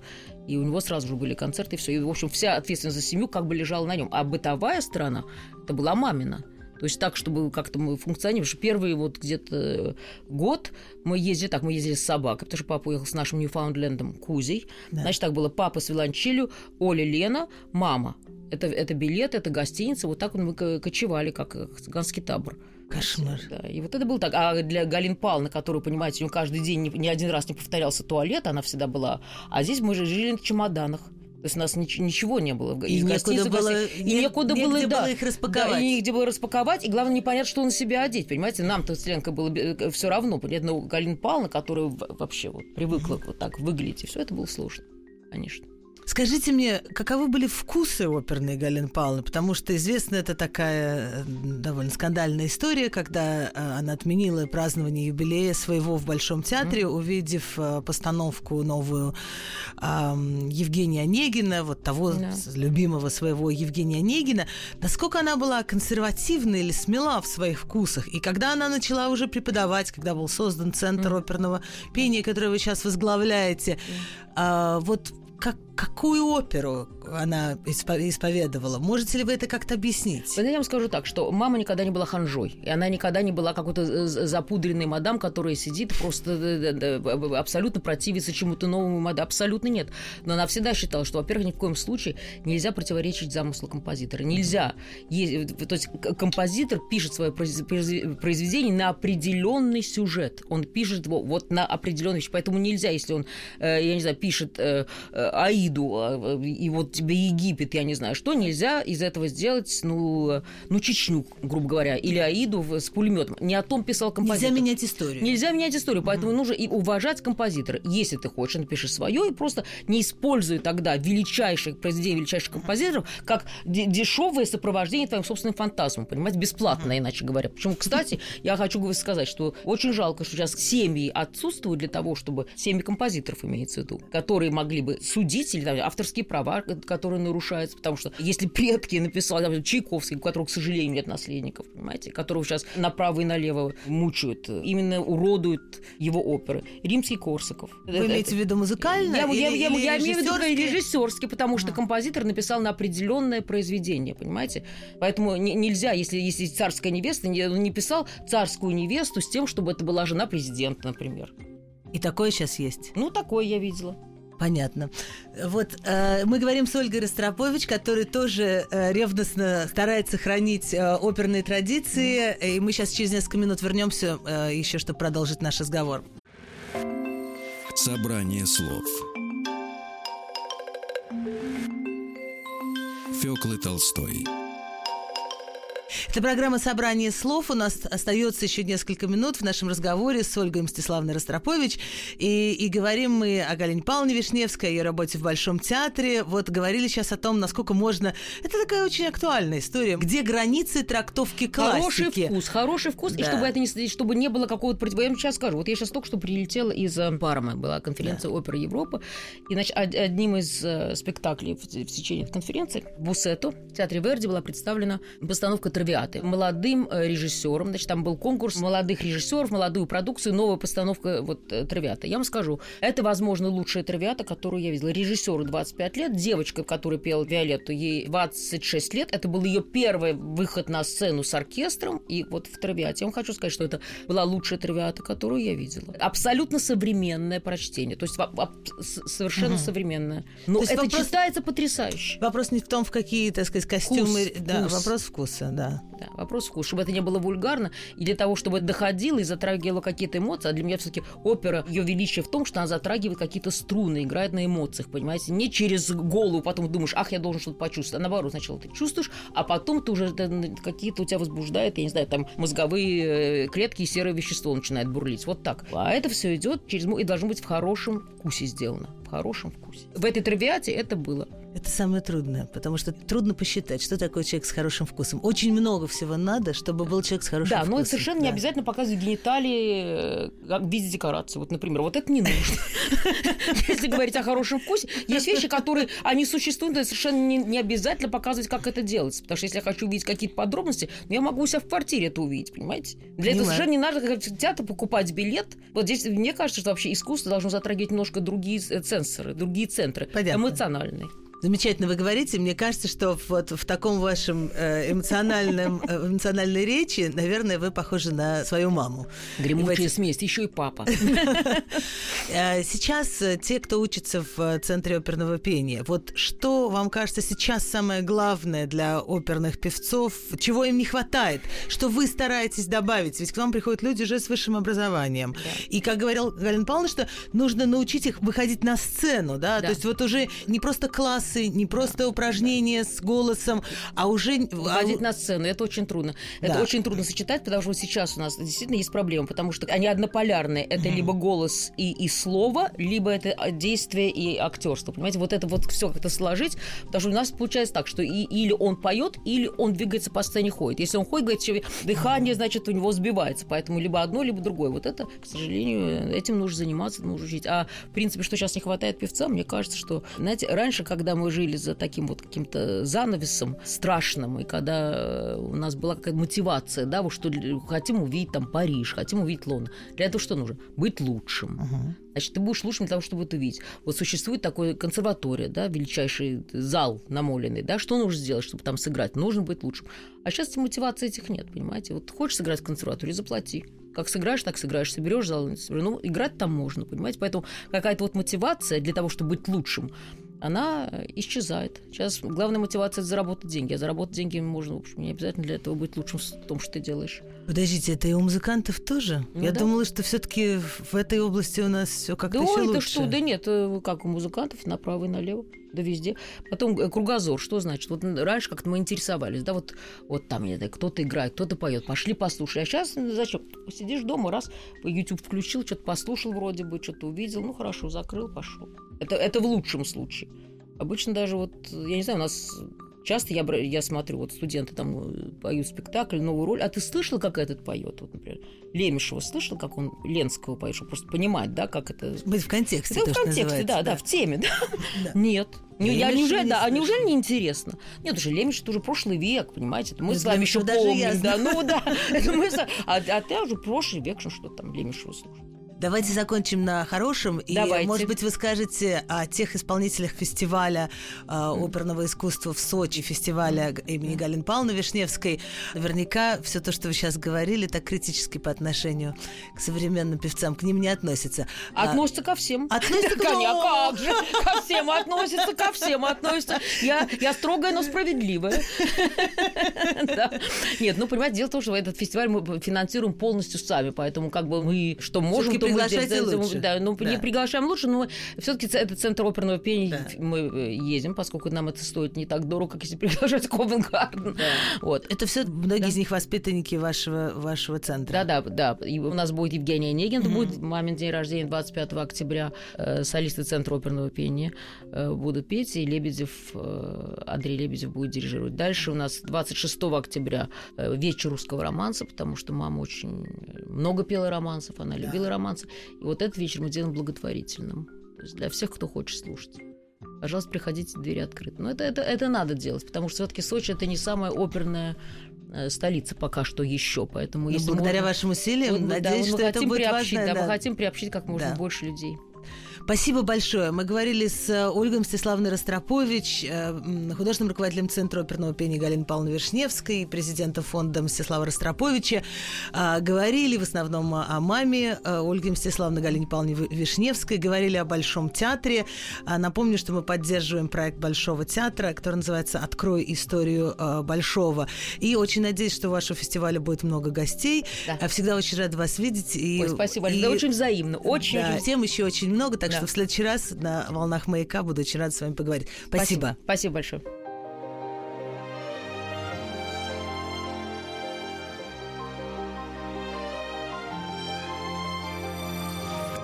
и у него сразу же были концерты, и все. И, в общем, вся ответственность за семью как бы лежала на нем. А бытовая сторона, это была мамина. То есть так, чтобы как-то мы функционировали. Что первый вот где-то год мы ездили, так, мы ездили с собакой, потому что папа уехал с нашим Ньюфаундлендом Кузей. Да. Значит, так было папа с Виланчилью, Оля, Лена, мама. Это, это билет, это гостиница. Вот так мы ко- кочевали, как э, цыганский табор. Кошмар. Да, и вот это было так. А для Галин Павловны, которую, понимаете, у нее каждый день ни, ни один раз не повторялся туалет, она всегда была. А здесь мы же жили в чемоданах. То есть у нас нич- ничего не было. И из некуда было- и не- некуда было, негде да, было их распаковать. Да, и негде было распаковать. И главное, непонятно, что на себя одеть. Понимаете, нам-то с Ленкой было все равно. Понятно, но Галина Павловна, которая вообще вот привыкла вот так выглядеть, и все это было сложно, конечно. Скажите мне, каковы были вкусы оперной Галины Павловны? Потому что известна это такая э, довольно скандальная история, когда э, она отменила празднование юбилея своего в Большом театре, увидев э, постановку новую Евгения Онегина, вот того с- любимого своего Евгения Онегина. Насколько она была консервативна или смела в своих вкусах? И когда она начала уже преподавать, когда был создан Центр оперного пения, который вы сейчас возглавляете, а, вот как, какую оперу она испо- исповедовала? Можете ли вы это как-то объяснить? Я вам скажу так, что мама никогда не была ханжой. И она никогда не была какой-то э, запудренной мадам, которая сидит просто э, э, абсолютно противится чему-то новому мадам. Абсолютно нет. Но она всегда считала, что, во-первых, ни в коем случае нельзя противоречить замыслу композитора. Нельзя. То есть композитор пишет свое произ- произ- произведение на определенный сюжет. Он пишет его вот на определенный. Поэтому нельзя, если он, я не знаю, пишет Аиду, и вот тебе Египет, я не знаю что, нельзя из этого сделать, ну, ну Чечню, грубо говоря, или Аиду с пулеметом. Не о том писал композитор. Нельзя менять историю. Нельзя менять историю, поэтому нужно и уважать композитора. Если ты хочешь, напиши свое и просто не используй тогда величайших произведений величайших композиторов как де- дешевое сопровождение твоим собственным фантазмом, понимаете, бесплатно, иначе говоря. Причем, кстати, я хочу сказать, что очень жалко, что сейчас семьи отсутствуют для того, чтобы семьи композиторов имеется в виду, которые могли бы судить или там, авторские права, которые нарушаются, потому что если предки написали, там, Чайковский, у которого, к сожалению, нет наследников, понимаете, которого сейчас направо и налево мучают, именно уродуют его оперы. Римский Корсаков. Вы имеете в виду музыкально? Я, я- или- я- или я имею в виду режиссерски? режиссерский, потому что композитор написал на определенное произведение, понимаете? Поэтому не- нельзя, если, если царская невеста, не, он не писал царскую невесту с тем, чтобы это была жена президента, например. И такое сейчас есть. Ну, такое я видела. Понятно. Вот э, мы говорим с Ольгой Ростропович, который тоже э, ревностно старается хранить э, оперные традиции. И мы сейчас через несколько минут вернемся э, еще, чтобы продолжить наш разговор. Собрание слов Фёклы Толстой Это программа «Собрание слов». У нас остается еще несколько минут в нашем разговоре с Ольгой Мстиславной Ростропович. И, и говорим мы о Галине Павловне Вишневской, о ее работе в Большом театре. Вот говорили сейчас о том, насколько можно... Это такая очень актуальная история. Где границы трактовки Хороший классики? вкус, хороший вкус, и Да. чтобы это не, чтобы не было какого-то против... Я вам сейчас скажу, вот я сейчас только что прилетела из э, Пармы, была конференция оперы Европы, и значит, од- одним из э, спектаклей в, в течение конференции в Буссето в театре Верди была представлена постановка «Травиаты» молодым э, режиссером, значит, там был конкурс молодых режиссеров, молодую продукцию, новая постановка вот э, «Травиата». Я вам скажу, это, возможно, лучшая «Травиата», которую я видела. Режиссеру 25 лет, девочка, которая пела Виолетту, ей 26 лет, это был ее первый выход на сцену с оркестром, и вот в «Травиате». Я вам хочу сказать, что это была лучшая «Травиата», которую я видела. Абсолютно современное прочтение, то есть совершенно современное. Но это вопрос- читается потрясающе. Вопрос не в том, в какие, так сказать, костюмы. Вкус, да, вкус. вопрос вкуса, да. Да, вопрос вкуса, чтобы это не было вульгарно, и для того, чтобы это доходило и затрагивало какие-то эмоции. А для меня все-таки опера, ее величие в том, что она затрагивает какие-то струны, играет на эмоциях, понимаете? Не через голову потом думаешь, ах, я должен что-то почувствовать. А наоборот, сначала ты чувствуешь, а потом ты уже какие-то у тебя возбуждает, я не знаю, там мозговые э, клетки и серое вещество начинает бурлить. Вот так. А это все идет через и должно быть в хорошем вкусе сделано. В хорошем вкусе. В этой травиате это было. Это самое трудное, потому что трудно посчитать, что такое человек с хорошим вкусом. Очень много всего надо, чтобы был человек с хорошим да, вкусом. но совершенно да. не обязательно показывать гениталии э, в виде декорации. Вот, например, вот это не нужно. Если говорить о хорошем вкусе, есть вещи, которые, они существуют, но совершенно не, обязательно показывать, как это делается. Потому что если я хочу увидеть какие-то подробности, ну, я могу у себя в квартире это увидеть, понимаете? Для этого совершенно не надо как в театр покупать билет. Вот здесь, мне кажется, что вообще искусство должно затрагивать немножко другие э, сенсоры, другие центры, эмоциональные. Замечательно вы говорите. Мне кажется, что вот в таком вашем э, эмоциональном, э, эмоциональной речи, наверное, вы похожи на свою маму. Гремучая эти- смесь, еще и папа. Э, Сейчас те, кто учится в Центре оперного пения, вот что вам кажется сейчас самое главное для оперных певцов? Чего им не хватает? Что вы стараетесь добавить? Ведь к вам приходят люди уже с высшим образованием. И, как говорил Галина Павловна, что нужно научить их выходить на сцену, да? Да. То есть вот уже не просто классы, не просто упражнения с голосом, а уже... Выходить а- на сцену, это очень трудно. Это Да. очень трудно сочетать, потому что сейчас у нас действительно есть проблема, потому что они однополярные. Это либо голос и, и слово, либо это а, действие и актерство. Понимаете, вот это вот все как-то сложить, потому что у нас получается так, что и, или он поет, или он двигается по сцене, ходит. Если он ходит, говорит, дыхание, значит, у него сбивается. Поэтому либо одно, либо другое. Вот это, к сожалению, этим нужно заниматься, нужно учить. А в принципе, что сейчас не хватает певцам, мне кажется, что, знаете, раньше, когда мы жили за таким вот каким-то занавесом страшным, и когда э, у нас была какая-то мотивация, да, вот что хотим увидеть там Париж, хотим увидеть Лондон. Для этого что нужно? Быть лучшим. Мгм. Значит, ты будешь лучшим для того, чтобы это увидеть. Вот существует такой консерватория, да, величайший зал намоленный, да, что нужно сделать, чтобы там сыграть? Нужно быть лучшим. А сейчас мотивации этих нет, понимаете? Вот хочешь сыграть в консерватории, заплати. Как сыграешь, так сыграешь. Соберешь зал, ну, играть там можно, понимаете? Поэтому какая-то вот мотивация для того, чтобы быть лучшим, она исчезает. Сейчас главная мотивация – это заработать деньги. А заработать деньги можно, в общем, не обязательно для этого быть лучшим в том, что ты делаешь. Подождите, это и у музыкантов тоже? Ну Я да. думала, что все-таки в этой области у нас все как-то Да еще ой, лучше. да что, да нет, э, как у музыкантов, направо и налево, да везде. Потом э, кругозор, что значит? Вот раньше как-то мы интересовались, да, вот, вот там, знаю, кто-то играет, кто-то поет, пошли послушай. А сейчас зачем? Сидишь дома, раз, YouTube включил, что-то послушал вроде бы, что-то увидел, ну хорошо, закрыл, пошел. Это, это в лучшем случае. Обычно даже вот, я не знаю, у нас часто я, я смотрю, вот студенты там э, поют спектакль, новую роль, а ты слышал, как этот поет? Вот, например, Лемешева слышал, как он Ленского поет, чтобы просто понимать, да, как это Быть в контексте, да, то, в контексте, называется, да, да, в теме, да. Да. Нет. Не- я, Лемешева неужели, не да, а неужели не интересно? Нет, уже Лемеш это уже прошлый век, понимаете? Это мы Ну, с вами еще я помним, да. Ну да, а, а ты уже прошлый век, что там Лемешева слушать. Давайте закончим на хорошем. И, Давайте. может быть, вы скажете о тех исполнителях фестиваля а, оперного искусства в Сочи, фестиваля имени Галины Павловны Вишневской. Наверняка все то, что вы сейчас говорили, так критически по отношению к современным певцам, к ним не относится. А, Относится ко всем. Относится к- Конечно, а как же? Ко всем относится, ко всем относится. Я, я строгая, но справедливая. Нет, ну, понимаете, дело в том, что этот фестиваль мы финансируем полностью сами, поэтому как бы мы что можем, то приглашайте лучше. Да, ну, Да. не приглашаем лучше, но все-таки это центр оперного пения, Да. мы э, едем, поскольку нам это стоит не так дорого, как если приглашать Ковен Гарден. Вот. Это все многие Да. из них воспитанники вашего, вашего центра. Да, да, да. И у нас будет Евгения Онегин, это будет мамин день рождения 25 октября. Э, солисты Центра оперного пения э, будут петь, и Лебедев, э, Андрей Лебедев будет дирижировать. Дальше у нас 26 октября э, вечер русского романса, потому что мама очень много пела романсов, она любила романсы. И вот этот вечер мы делаем благотворительным. То есть для всех, кто хочет слушать. Пожалуйста, приходите, двери открыты. Но это, это, это надо делать, потому что все-таки Сочи это не самая оперная э, столица пока что еще, поэтому Но если Ну, благодаря можно- вашим усилиям, вот, ну, да, надеюсь, мы что это хотим будет приобщить, важно. да, мы хотим приобщить как можно Да. больше людей. Спасибо большое. Мы говорили с э, Ольгой Мстиславной Ростропович, э, художественным руководителем Центра оперного пения Галины Павловны Вишневской, президентом фонда Мстислава Ростроповича. А, Говорили в основном о маме э, Ольги Мстиславны Галине Павловне Ви- Вишневской, говорили о Большом театре. А, Напомню, что мы поддерживаем проект Большого театра, который называется «Открой историю Большого». И очень надеюсь, что у вашего фестиваля будет много гостей. Да. А Всегда очень рада вас видеть. И, Ой, спасибо и- Да, очень взаимно. Очень, да, очень тем еще очень много, так Да. что в следующий раз на волнах маяка буду очень рада с вами поговорить. Спасибо. Спасибо большое.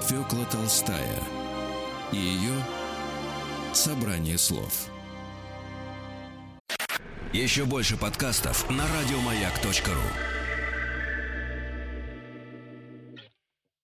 Фёкла Толстая и ее собрание слов. Еще больше подкастов на радиомаяк.ру.